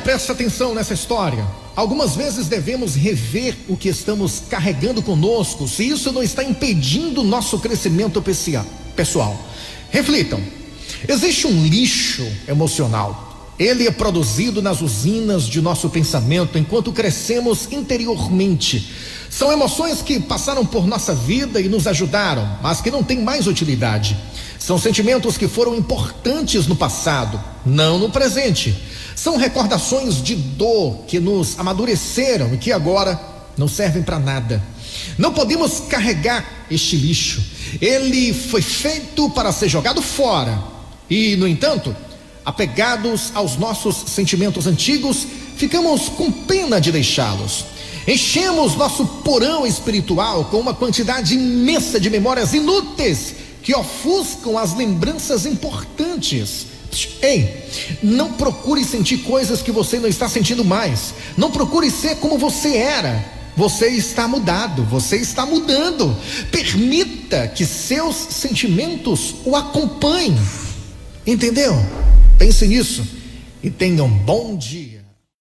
presta atenção nessa história. Algumas vezes devemos rever o que estamos carregando conosco, se isso não está impedindo nosso crescimento pessoal. Reflitam: existe um lixo emocional. Ele é produzido nas usinas de nosso pensamento enquanto crescemos interiormente. São emoções que passaram por nossa vida e nos ajudaram, mas que não têm mais utilidade. São sentimentos que foram importantes no passado, não no presente. São recordações de dor que nos amadureceram e que agora não servem para nada. Não podemos carregar este lixo. Ele foi feito para ser jogado fora. E, no entanto, apegados aos nossos sentimentos antigos, ficamos com pena de deixá-los. Enchemos nosso porão espiritual com uma quantidade imensa de memórias inúteis que ofuscam as lembranças importantes. Ei, não procure sentir coisas que você não está sentindo mais. Não procure ser como você era. Você está mudado, você está mudando. Permita que seus sentimentos o acompanhem. Entendeu? Pense nisso e tenha um bom dia.